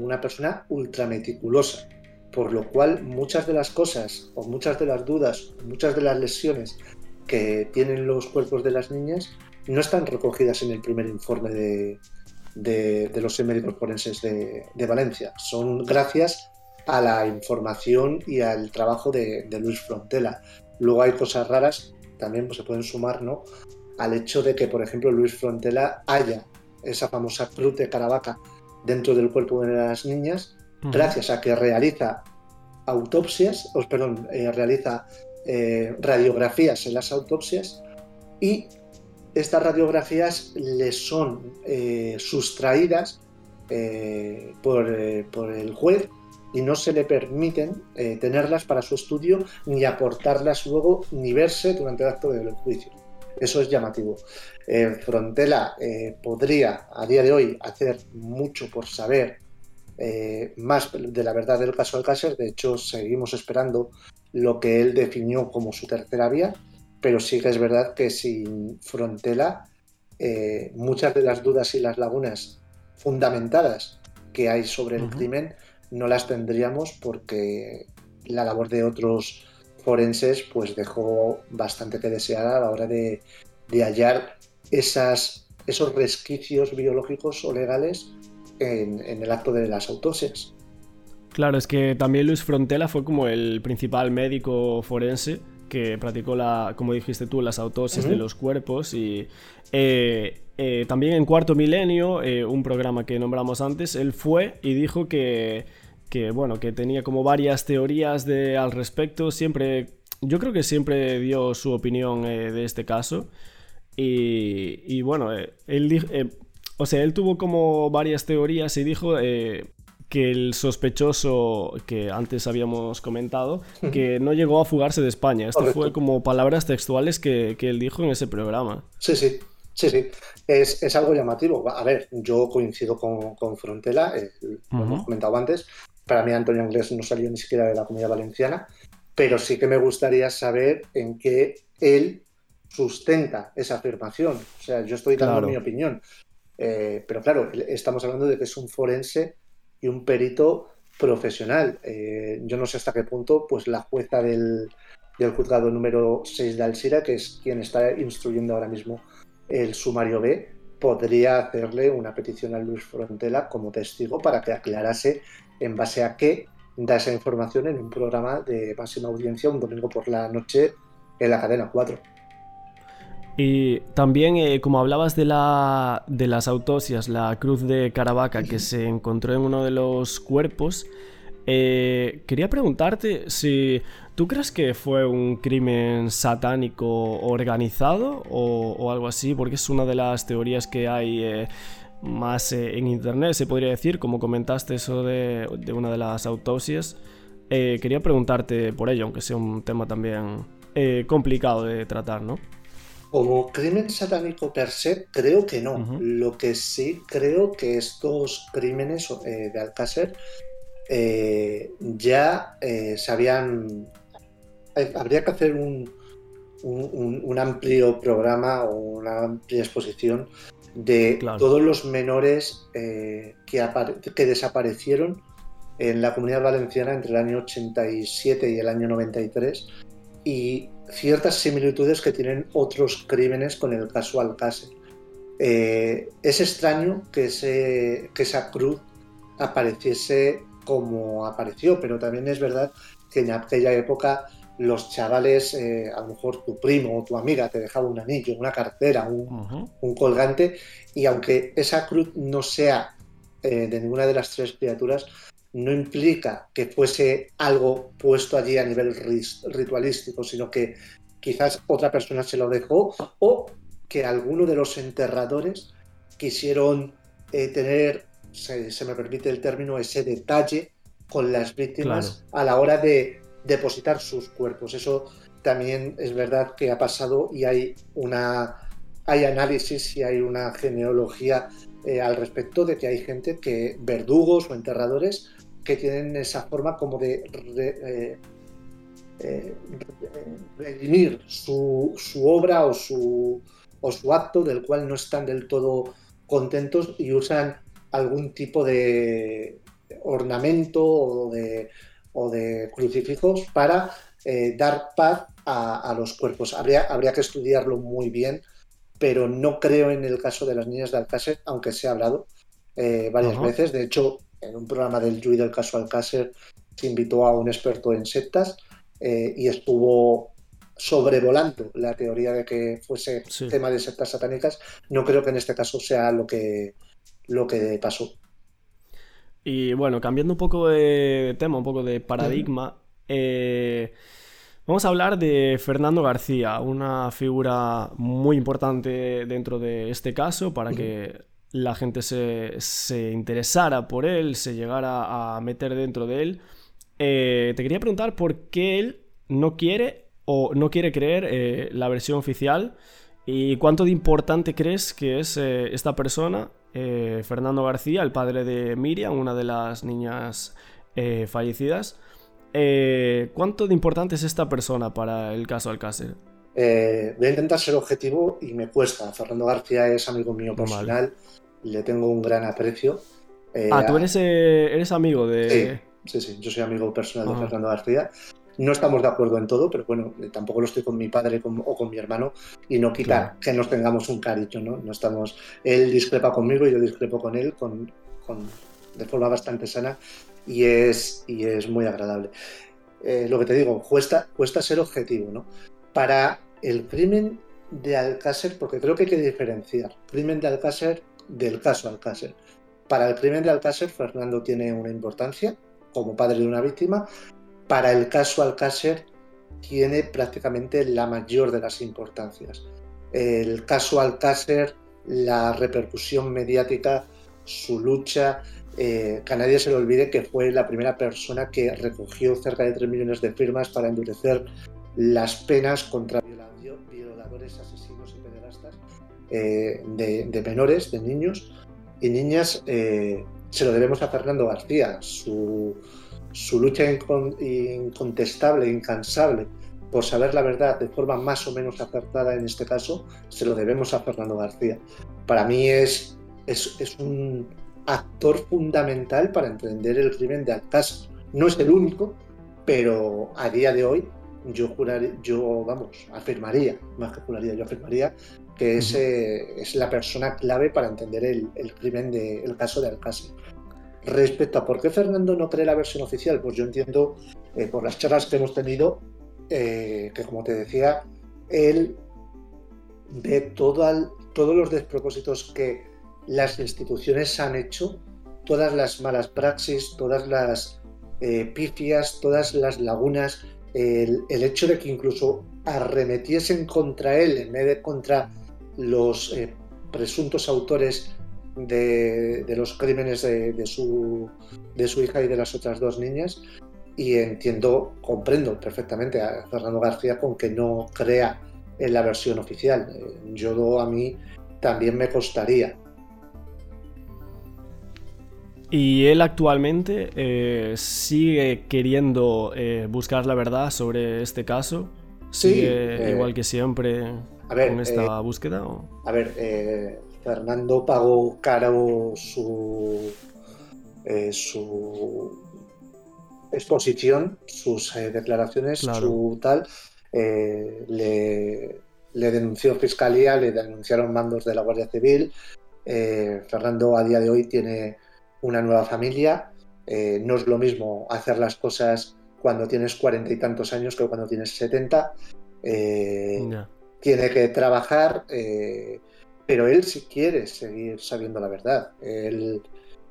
una persona ultra meticulosa, por lo cual muchas de las cosas o muchas de las dudas, muchas de las lesiones que tienen los cuerpos de las niñas no están recogidas en el primer informe de, de, los médicos forenses de, Valencia. Son gracias a la información y al trabajo de, Luis Frontela. Luego hay cosas raras, también pues, se pueden sumar ¿no? al hecho de que, por ejemplo, Luis Frontela haya esa famosa cruz de Caravaca dentro del cuerpo de las niñas, gracias a que realiza autopsias, o perdón, eh, realiza eh, radiografías en las autopsias y estas radiografías le son eh, sustraídas eh, eh, por, el juez y no se le permiten tenerlas para su estudio ni aportarlas luego ni verse durante el acto del juicio. Eso es llamativo. Frontela podría a día de hoy hacer mucho por saber más de la verdad del caso Alcácer. De hecho, seguimos esperando lo que él definió como su tercera vía, pero sí que es verdad que sin Frontela eh, muchas de las dudas y las lagunas fundamentadas que hay sobre el crimen no las tendríamos porque la labor de otros forenses pues dejó bastante que desear a la hora de, hallar esas, esos resquicios biológicos o legales en, en el acto de las autopsias. Claro, es que también Luis Frontela fue como el principal médico forense que practicó la, como dijiste tú, las autopsias de los cuerpos y eh, eh, también en Cuarto Milenio, eh, un programa que nombramos antes, él fue y dijo que, que bueno, que tenía como varias teorías de, al respecto, siempre, yo creo que siempre dio su opinión de este caso. Y, y bueno, él o sea, él tuvo como varias teorías y dijo que el sospechoso que antes habíamos comentado, que no llegó a fugarse de España. Esto fue como palabras textuales que, él dijo en ese programa. Sí, sí, sí, sí. Es, algo llamativo. A ver, yo coincido con, con Frontela, eh, lo hemos comentado antes. Para mí Antonio Inglés no salió ni siquiera de la comunidad valenciana. pero sí que me gustaría saber en qué él sustenta esa afirmación. O sea, yo estoy dando Claro. mi opinión. Eh, pero claro, estamos hablando de que es un forense y un perito profesional. Eh, yo no sé hasta qué punto, pues la jueza del, del juzgado número 6 de Alcira, que es quien está instruyendo ahora mismo el sumario B, podría hacerle una petición a Luis Frontela como testigo para que aclarase en base a qué da esa información en un programa de máxima audiencia un domingo por la noche en la cadena 4. Y también, eh, como hablabas de, la, de las autopsias, la cruz de Caravaca que se encontró en uno de los cuerpos, eh, quería preguntarte si tú crees que fue un crimen satánico organizado o, o algo así, porque es una de las teorías que hay eh, más en internet, se podría decir, como comentaste eso de, de una de las autopsias. Quería preguntarte por ello, aunque sea un tema también complicado de tratar, ¿no? Como crimen satánico per se, creo que no. Lo que sí creo que estos crímenes eh, de Alcácer eh, ya eh, se habían. eh, habría que hacer un, un- amplio programa o una amplia exposición de Claro. todos los menores que, que desaparecieron en la comunidad valenciana entre el año 87 y el año 93 y ciertas similitudes que tienen otros crímenes con el caso Alcácer. Eh, es extraño que, ese- que esa cruz apareciese como apareció, pero también es verdad que en aquella época los chavales, eh, a lo mejor tu primo o tu amiga te dejaba un anillo, una cartera, un, colgante, y aunque esa cruz no sea eh, de ninguna de las tres criaturas, no implica que fuese algo puesto allí a nivel ritualístico, sino que quizás otra persona se lo dejó o que alguno de los enterradores quisieron eh, tener, se, se me permite el término, ese detalle con las víctimas a la hora de depositar sus cuerpos. Eso también es verdad que ha pasado y hay una hay análisis y hay una genealogía eh, al respecto de que hay gente que, verdugos o enterradores, que tienen esa forma como de re- eh, eh, re- redimir su, su obra o su, o su acto del cual no están del todo contentos y usan algún tipo de ornamento o de, o de crucifijos para eh, dar paz a, a los cuerpos. Habría, habría que estudiarlo muy bien, pero no creo en el caso de las niñas de Alcácer, aunque se ha hablado eh, varias veces. De hecho, en un programa del Yui del caso Alcácer se invitó a un experto en sectas eh, y estuvo sobrevolando la teoría de que fuese Sí. tema de sectas satánicas. No creo que en este caso sea lo que, lo que pasó. Y bueno, cambiando un poco de tema, un poco de paradigma, eh, vamos a hablar de Fernando García, una figura muy importante dentro de este caso para que la gente se, se interesara por él, se llegara a meter dentro de él. Eh, te quería preguntar por qué él no quiere o no quiere creer eh, la versión oficial y cuánto de importante crees que es eh, esta persona, Fernando García, el padre de Miriam, una de las niñas fallecidas. ¿Cuánto de importante es esta persona para el caso Alcácer? Eh, voy a intentar ser objetivo y me cuesta. Fernando García es amigo mío Vale. personal, le tengo un gran aprecio. Eh, Ah, tú eres, eh, eres amigo de... Sí, sí, yo soy amigo personal de Ajá. Fernando García. No estamos de acuerdo en todo, pero bueno, eh, tampoco lo estoy con mi padre con- o con mi hermano y no quita Claro. que nos tengamos un cariño, ¿no? No estamos, él discrepa conmigo y yo discrepo con él con, con- de forma bastante sana y es, y es muy agradable. Eh, lo que te digo, cuesta, cuesta ser objetivo, ¿no? Para el crimen de Alcácer, porque creo que hay que diferenciar crimen de Alcácer del caso Alcácer. Para el crimen de Alcácer, Fernando tiene una importancia como padre de una víctima. Para el caso Alcácer, tiene prácticamente la mayor de las importancias. El caso Alcácer, la repercusión mediática, su lucha, eh, que nadie se le olvide que fue la primera persona que recogió cerca de 3 millones de firmas para endurecer las penas contra violador- violadores, asesinos y pederastas eh, de, de menores, de niños y niñas. eh, se lo debemos a Fernando García. Su, su lucha incon- incontestable, incansable por saber la verdad de forma más o menos acertada en este caso, se lo debemos a Fernando García. Para mí es, es, es un actor fundamental para entender el crimen de Alcázar. No es el único, pero a día de hoy yo juraría, yo vamos, afirmaría, más que juraría, yo afirmaría que es, eh, es la persona clave para entender el, el crimen del el caso de Alcázar. Respecto a por qué Fernando no cree la versión oficial, pues yo entiendo eh, por las charlas que hemos tenido eh, que, como te decía, él ve todo al- todos los despropósitos que las instituciones han hecho, todas las malas praxis, todas las eh, pifias, todas las lagunas, el, hecho de que incluso arremetiesen contra él en vez de contra los eh, presuntos autores de, los crímenes de, de su, de su hija y de las otras dos niñas. Y entiendo, comprendo perfectamente a Fernando García con que no crea en la versión oficial. Eh, Yo a mí también me costaría. Y él actualmente eh, sigue queriendo eh, buscar la verdad sobre este caso. Sí, Sigue eh, igual que siempre a ver, con esta búsqueda. ¿o? A ver, eh, Fernando pagó caro su, eh, su exposición, sus declaraciones, Claro. su tal. le, le denunció Fiscalía, le denunciaron mandos de la Guardia Civil. Eh, Fernando a día de hoy tiene una nueva familia. Eh, no es lo mismo hacer las cosas cuando tienes cuarenta y tantos años que cuando tienes setenta. Eh, Ya. tiene que trabajar, eh, pero él si quiere seguir sabiendo la verdad. Él,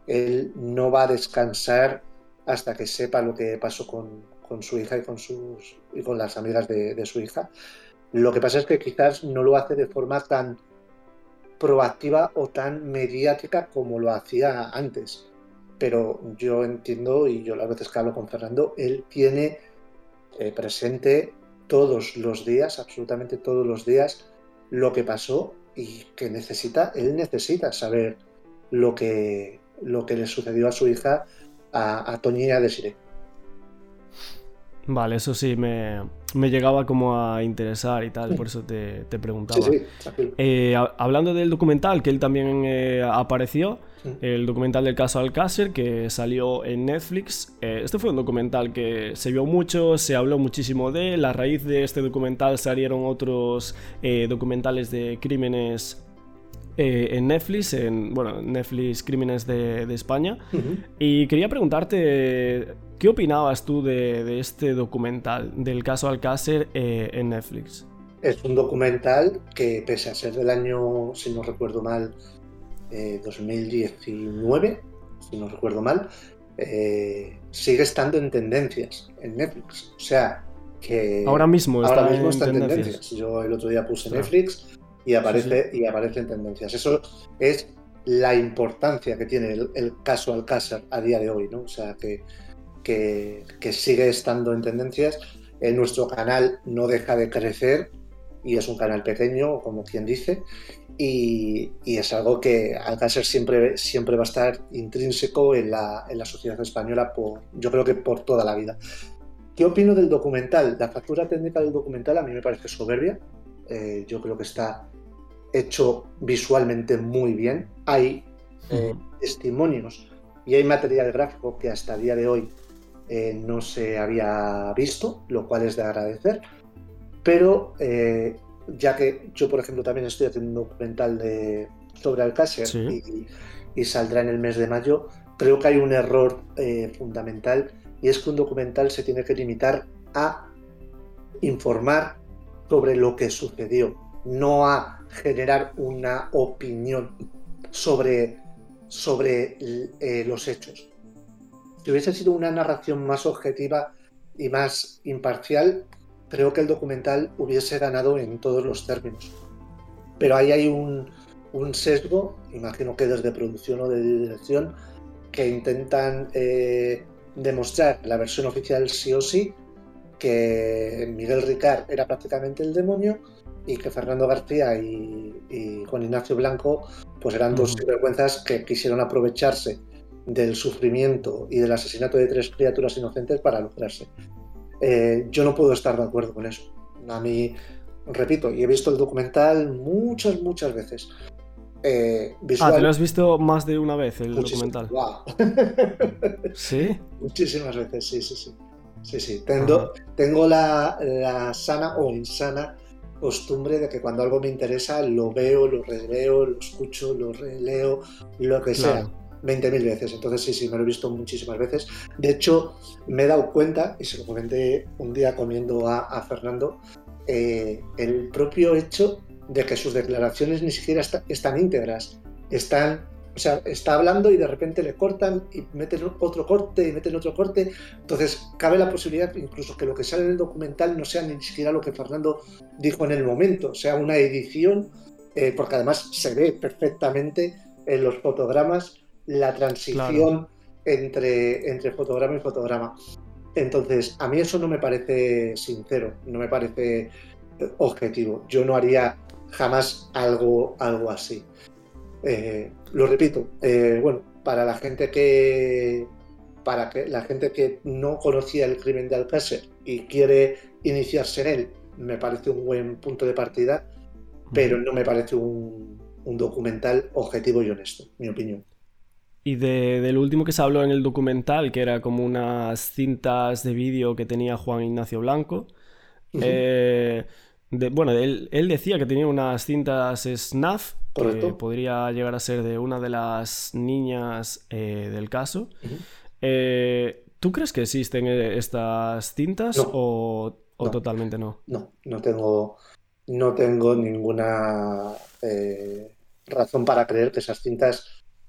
él no va a descansar hasta que sepa lo que pasó con, con su hija y con, sus, y con las amigas de, de su hija. Lo que pasa es que quizás no lo hace de forma tan proactiva o tan mediática como lo hacía antes. Pero yo entiendo, y yo las veces que hablo con Fernando, él tiene eh, presente todos los días, absolutamente todos los días, lo que pasó y que necesita, él necesita saber lo que, lo que le sucedió a su hija, a, a Toñi y a Desiree. Vale, eso sí, me, me llegaba como a interesar y tal, por eso te, te preguntaba. Sí, sí. Eh, ha- hablando del documental que él también eh, apareció, Sí. el documental del caso Alcácer que salió en Netflix. Eh, este fue un documental que se vio mucho, se habló muchísimo de él. A raíz de este documental salieron otros eh, documentales de crímenes eh, en Netflix, en bueno, Netflix Crímenes de, de España. Y quería preguntarte, ¿qué opinabas tú de, de este documental del caso Alcácer eh, en Netflix? Es un documental que, pese a ser del año, si no recuerdo mal, eh, 2019, si no recuerdo mal, eh, sigue estando en tendencias en Netflix. O sea, que Ahora mismo está, ahora mismo está en tendencias. tendencias. Yo el otro día puse. Netflix y aparece, y aparece en tendencias. Eso es la importancia que tiene el, el caso Alcázar a día de hoy, ¿no? O sea, que, que, que sigue estando en tendencias. En nuestro canal no deja de crecer y es un canal pequeño, como quien dice, y, y es algo que Alcázar siempre, siempre va a estar intrínseco en la, en la sociedad española, por, yo creo que por toda la vida. ¿Qué opino del documental? La factura técnica del documental a mí me parece soberbia. Eh, yo creo que está hecho visualmente muy bien. Hay eh, testimonios y hay material gráfico que hasta el día de hoy eh, no se había visto, lo cual es de agradecer. Pero eh, ya que yo, por ejemplo, también estoy haciendo un documental de, sobre Alcácer Sí. y, y saldrá en el mes de mayo, creo que hay un error eh, fundamental y es que un documental se tiene que limitar a informar sobre lo que sucedió, no a generar una opinión sobre, sobre eh, los hechos. Si hubiese sido una narración más objetiva y más imparcial, creo que el documental hubiese ganado en todos los términos. Pero ahí hay un, un sesgo, imagino que desde producción o de dirección, que intentan eh, demostrar la versión oficial sí o sí, que Miguel Ricard era prácticamente el demonio y que Fernando García y, y Juan Ignacio Blanco pues eran dos Ujú. sinvergüenzas que quisieron aprovecharse del sufrimiento y del asesinato de tres criaturas inocentes para lucrarse. Eh, yo no puedo estar de acuerdo con eso. A mí, repito, y he visto el documental muchas, muchas veces. Eh, ah, ¿te lo has visto más de una vez el documental? ¿Sí? Muchísimas veces, sí, sí, sí. Sí, sí. Tengo, tengo la, sana o insana costumbre de que cuando algo me interesa lo veo, lo releo, lo escucho, lo releo, lo que sea. 20.000 veces. Entonces sí, sí, me lo he visto muchísimas veces. De hecho, me he dado cuenta, y se lo comenté un día comiendo a, Fernando, eh, el propio hecho de que sus declaraciones ni siquiera están íntegras. Están, o sea, está hablando y de repente le cortan y meten otro corte y meten otro corte. Entonces, cabe la posibilidad incluso que lo que sale en el documental no sea ni siquiera lo que Fernando dijo en el momento, sea una edición, eh, porque además se ve perfectamente en los fotogramas la transición entre, entre fotograma y fotograma. Entonces, a mí eso no me parece sincero, no me parece objetivo. Yo no haría jamás algo, algo así. Eh, lo repito, eh, bueno, para la gente que para que la gente que no conocía el crimen de Alcácer y quiere iniciarse en él, me parece un buen punto de partida, pero no me parece un, documental objetivo y honesto, mi opinión. Y de, del último que se habló en el documental, que era como unas cintas de vídeo que tenía Juan Ignacio Blanco, bueno, él, decía que tenía unas cintas SNAF, que podría llegar a ser de una de las niñas eh, del caso. Eh, ¿Tú crees que existen eh, estas cintas o, totalmente no? No, no tengo, no tengo ninguna razón para creer que esas cintas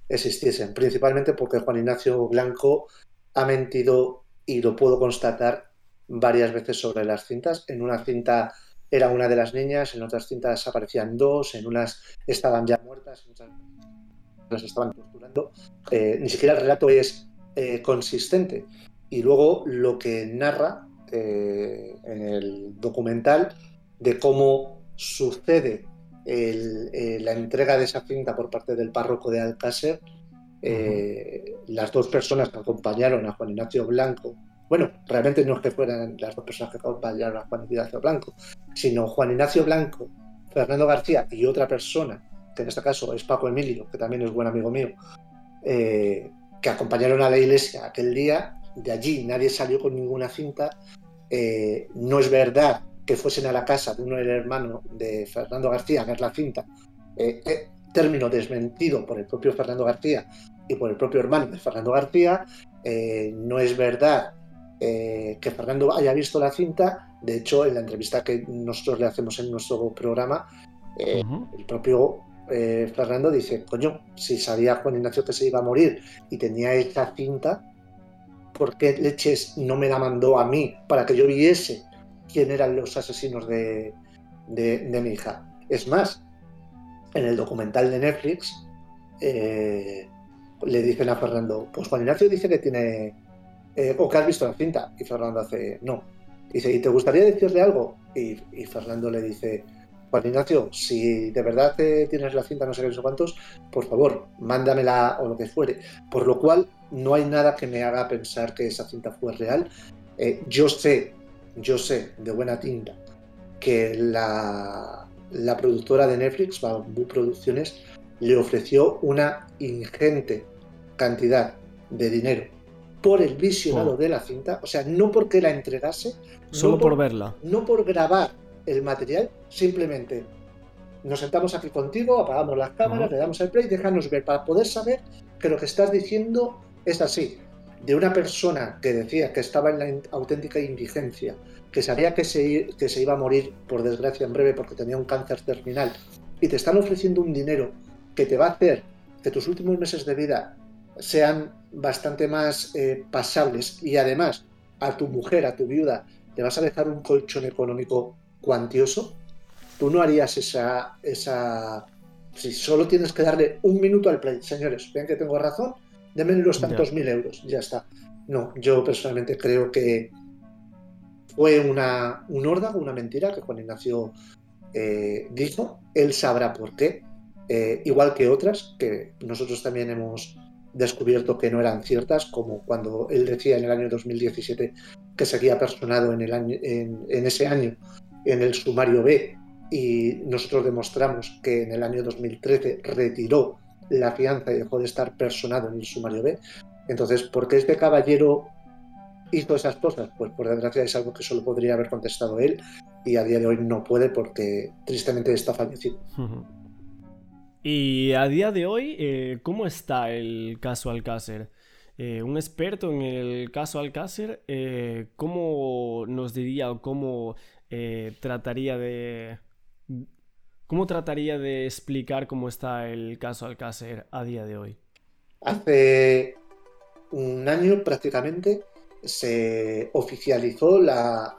existiesen, principalmente porque Juan Ignacio Blanco ha mentido y lo puedo constatar varias veces sobre las cintas. En una cinta era una de las niñas, en otras cintas aparecían dos, en unas estaban ya muertas, en otras las estaban torturando. Eh, ni siquiera el relato es eh, consistente. Y luego lo que narra eh, en el documental de cómo sucede la entrega de esa cinta por parte del párroco de Alcácer, las dos personas que acompañaron a Juan Ignacio Blanco bueno, realmente no es que fueran las dos personas que acompañaron a Juan Ignacio Blanco, sino Juan Ignacio Blanco, Fernando García y otra persona, que en este caso es Paco Emilio, que también es buen amigo mío, eh, que acompañaron a la iglesia aquel día. De allí nadie salió con ninguna cinta. Eh, no es verdad que fuesen a la casa de uno del hermano de Fernando García a ver la cinta. Eh, término desmentido por el propio Fernando García y por el propio hermano de Fernando García. no es verdad eh, que Fernando haya visto la cinta. De hecho, en la entrevista que nosotros le hacemos en nuestro programa, eh, el propio eh, Fernando dice, coño, si sabía Juan Ignacio que se iba a morir y tenía esa cinta, ¿por qué leches no me la mandó a mí para que yo viese quién eran los asesinos de, de, mi hija? Es más, en el documental de Netflix le dicen a Fernando, pues Juan Ignacio dice que tiene eh, o que has visto la cinta. Y Fernando hace, no. Dice, ¿y te gustaría decirle algo? Y, Fernando le dice, Juan Ignacio, si de verdad tienes la cinta, no sé qué, no sé cuántos, por favor, mándamela o lo que fuere. Por lo cual, no hay nada que me haga pensar que esa cinta fue real. Eh, yo sé, yo sé de buena tinta que la, la productora de Netflix, Bamboo Producciones, le ofreció una ingente cantidad de dinero por el visionado oh. de la cinta, o sea, no porque la entregase, solo por, verla, no por grabar el material, simplemente nos sentamos aquí contigo, apagamos las cámaras, le damos el play, déjanos ver para poder saber que lo que estás diciendo es así. De una persona que decía que estaba en la auténtica indigencia, que sabía que se, que se iba a morir, por desgracia, en breve porque tenía un cáncer terminal, y te están ofreciendo un dinero que te va a hacer que tus últimos meses de vida sean bastante más eh, pasables y además a tu mujer, a tu viuda, te vas a dejar un colchón económico cuantioso, tú no harías esa, esa... Si solo tienes que darle un minuto al play, señores, ven que tengo razón, denme los tantos mil euros, ya está. No, yo personalmente creo que fue una, un órdago, una mentira que Juan Ignacio eh, dijo. Él sabrá por qué, eh, igual que otras que nosotros también hemos descubierto que no eran ciertas, como cuando él decía en el año 2017 que seguía personado en, el año, en, ese año en el sumario B y nosotros demostramos que en el año 2013 retiró la fianza y dejó de estar personado en el sumario B. Entonces, ¿por qué este caballero hizo esas cosas? Pues por desgracia es algo que solo podría haber contestado él y a día de hoy no puede porque tristemente está fallecido. Y a día de hoy, eh, ¿cómo está el caso Alcácer? Eh, un experto en el caso Alcácer, eh, ¿cómo nos diría o cómo trataría de... ¿Cómo trataría de explicar cómo está el caso Alcácer a día de hoy? Hace un año prácticamente se oficializó la,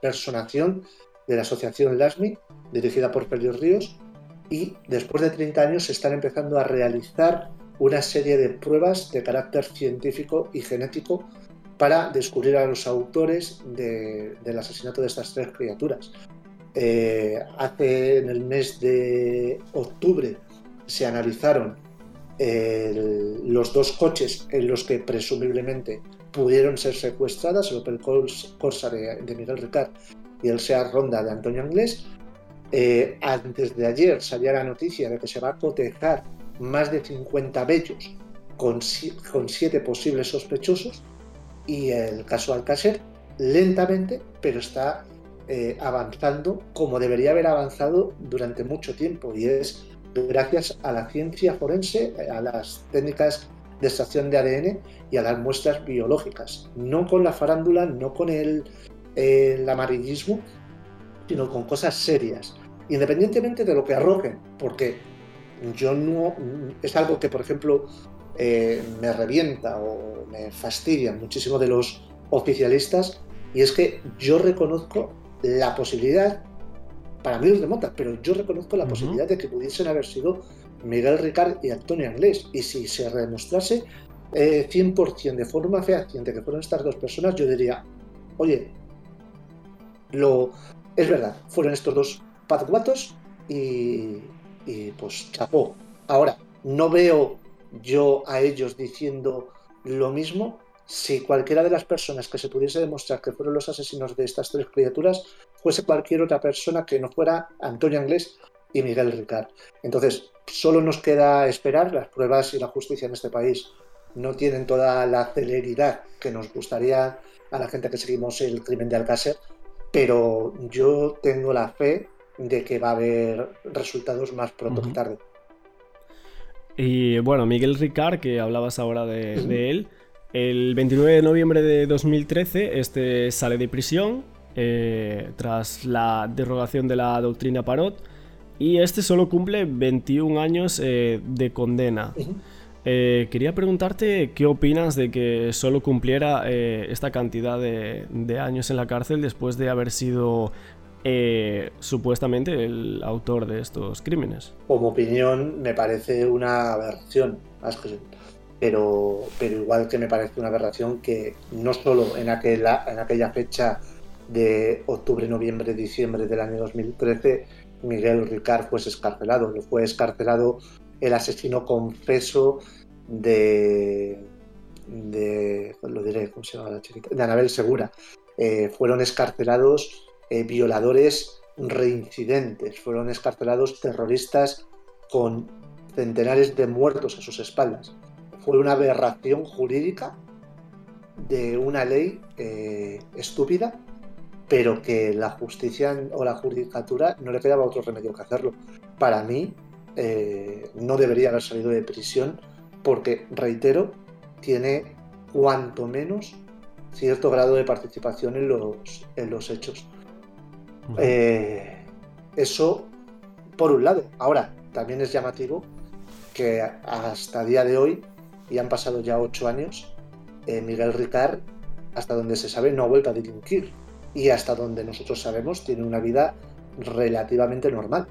personación de la asociación LASMI, dirigida por Félix Ríos, y después de 30 años se están empezando a realizar una serie de pruebas de carácter científico y genético para descubrir a los autores del asesinato de estas tres criaturas. Eh, hace en el mes de octubre se analizaron los dos coches en los que presumiblemente pudieron ser secuestradas, el Opel Corsa de, Miguel Ricard y el Seat Ronda de Antonio Anglés. Eh, antes de ayer salía la noticia de que se va a cotejar más de 50 bellos con, con siete posibles sospechosos y el caso Alcácer lentamente, pero está eh, avanzando como debería haber avanzado durante mucho tiempo y es gracias a la ciencia forense, a las técnicas de extracción de ADN y a las muestras biológicas. No con la farándula, no con el, amarillismo, sino con cosas serias. Independientemente de lo que arrojen, porque yo no. Es algo que, por ejemplo, eh, me revienta o me fastidia muchísimo de los oficialistas, y es que yo reconozco la posibilidad para mí es remota, pero yo reconozco la posibilidad de que pudiesen haber sido Miguel Ricard y Antonio Anglés. Y si se demostrase 100% eh, de forma fehaciente que fueron estas dos personas, yo diría, oye, lo, es verdad, fueron estos dos patguatos y, y pues chapó. Ahora, no veo yo a ellos diciendo lo mismo si cualquiera de las personas que se pudiese demostrar que fueron los asesinos de estas tres criaturas fuese cualquier otra persona que no fuera Antonio Anglés y Miguel Ricard. Entonces, solo nos queda esperar, las pruebas y la justicia en este país no tienen toda la celeridad que nos gustaría a la gente que seguimos el crimen de Alcácer, pero yo tengo la fe de que va a haber resultados más pronto que tarde. Y bueno, Miguel Ricard, que hablabas ahora de, de él, el 29 de noviembre de 2013 este sale de prisión eh, tras la derogación de la doctrina Parot y este solo cumple 21 años eh, de condena. Eh, quería preguntarte qué opinas de que solo cumpliera esta cantidad de, años en la cárcel después de haber sido supuestamente el autor de estos crímenes. Como opinión me parece una aberración, pero, pero igual que me parece una aberración que no solo en aquella, en aquella fecha de octubre, noviembre, diciembre del año 2013, Miguel Ricard fue escarcelado. Fue escarcelado el asesino confeso de, de lo diré, ¿cómo se llama la chiquita? De Anabel Segura. Eh, fueron escarcelados eh, violadores reincidentes, fueron escarcelados terroristas con centenares de muertos a sus espaldas. Fue una aberración jurídica de una ley eh, estúpida pero que la justicia o la judicatura no le quedaba otro remedio que hacerlo. Para mí, eh, no debería haber salido de prisión porque, reitero, tiene cuanto menos cierto grado de participación en los, en los hechos. Eh, eso, por un lado. Ahora, también es llamativo que hasta día de hoy, y han pasado ya ocho años, eh, Miguel Ricard, hasta donde se sabe, no ha vuelto a delinquir y hasta donde nosotros sabemos tiene una vida relativamente normal.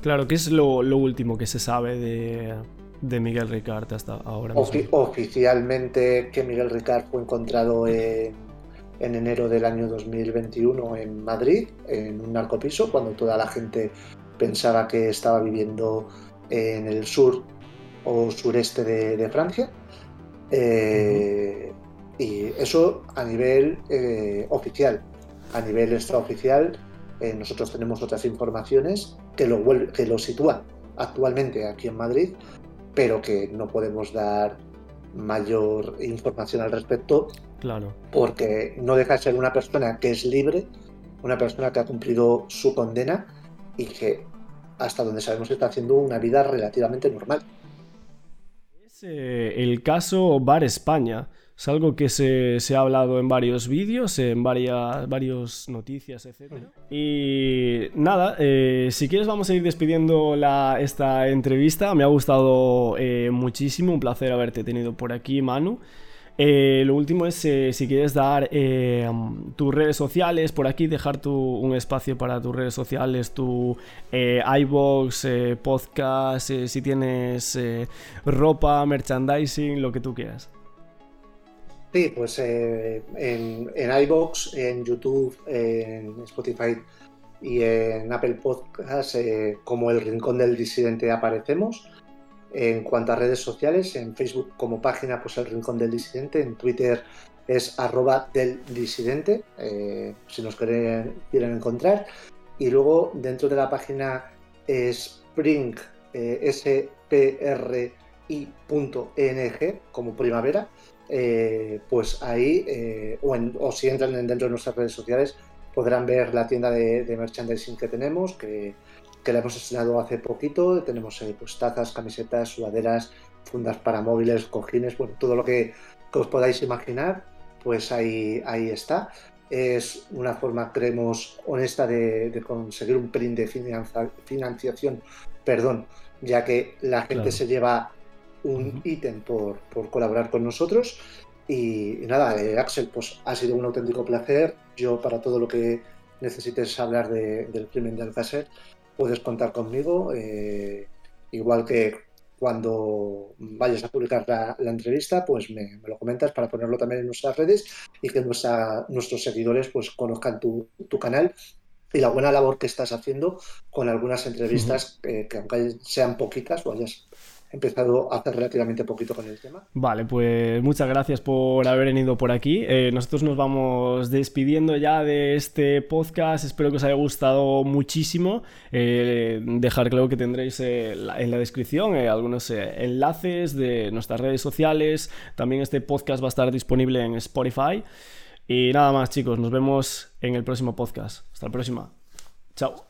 Claro, ¿qué es lo, último que se sabe de, Miguel Ricard hasta ahora? oficialmente que Miguel Ricard fue encontrado en, en, enero del año 2021 en Madrid, en un narcopiso, cuando toda la gente pensaba que estaba viviendo en el sur o sureste de, Francia. Eh, y eso a nivel eh, oficial. A nivel extraoficial, eh, nosotros tenemos otras informaciones que lo, que lo sitúan actualmente aquí en Madrid, pero que no podemos dar mayor información al respecto. Claro. Porque no deja de ser una persona que es libre, una persona que ha cumplido su condena y que hasta donde sabemos está haciendo una vida relativamente normal. Es eh, el caso Bar España. Es algo que se, ha hablado en varios vídeos, en varias, varias noticias, etc. Y nada, eh, si quieres vamos a ir despidiendo esta entrevista. Me ha gustado eh, muchísimo, un placer haberte tenido por aquí, Manu. Eh, lo último es eh, si quieres dar eh, tus redes sociales por aquí, dejar un espacio para tus redes sociales, tu iBox, podcast, si tienes ropa, merchandising, lo que tú quieras. Sí, pues en, en iBox, en YouTube, en Spotify y en Apple Podcasts, como el Rincón del Disidente aparecemos. En cuanto a redes sociales, en Facebook como página, pues el Rincón del Disidente, en Twitter es arroba del disidente, eh, si nos quieren, quieren encontrar. Y luego dentro de la página Spring, eh, n como primavera, eh, pues ahí, eh, o, si entran dentro de nuestras redes sociales, podrán ver la tienda de, de merchandising que tenemos, que que la hemos estrenado hace poquito. Tenemos eh, pues, tazas, camisetas, sudaderas, fundas para móviles, cojines, bueno, todo lo que, os podáis imaginar, pues ahí, ahí está. Es una forma, creemos, honesta de, conseguir un print de financiación, perdón, ya que la gente se lleva un ítem por, colaborar con nosotros. Y, nada, eh, Axel, pues ha sido un auténtico placer. Yo, para todo lo que necesites hablar del crimen de Alcácer, puedes contar conmigo, eh, igual que cuando vayas a publicar la, entrevista, pues me, lo comentas para ponerlo también en nuestras redes y que nuestros seguidores pues conozcan tu, canal y la buena labor que estás haciendo con algunas entrevistas que aunque sean poquitas o hayas empezado hace relativamente poquito con el tema. Vale, pues muchas gracias por haber venido por aquí. Eh, nosotros nos vamos despidiendo ya de este podcast. Espero que os haya gustado muchísimo. Eh, dejar claro que tendréis eh, en la descripción algunos enlaces de nuestras redes sociales. También este podcast va a estar disponible en Spotify. Y nada más chicos, nos vemos en el próximo podcast. Hasta la próxima. Chao.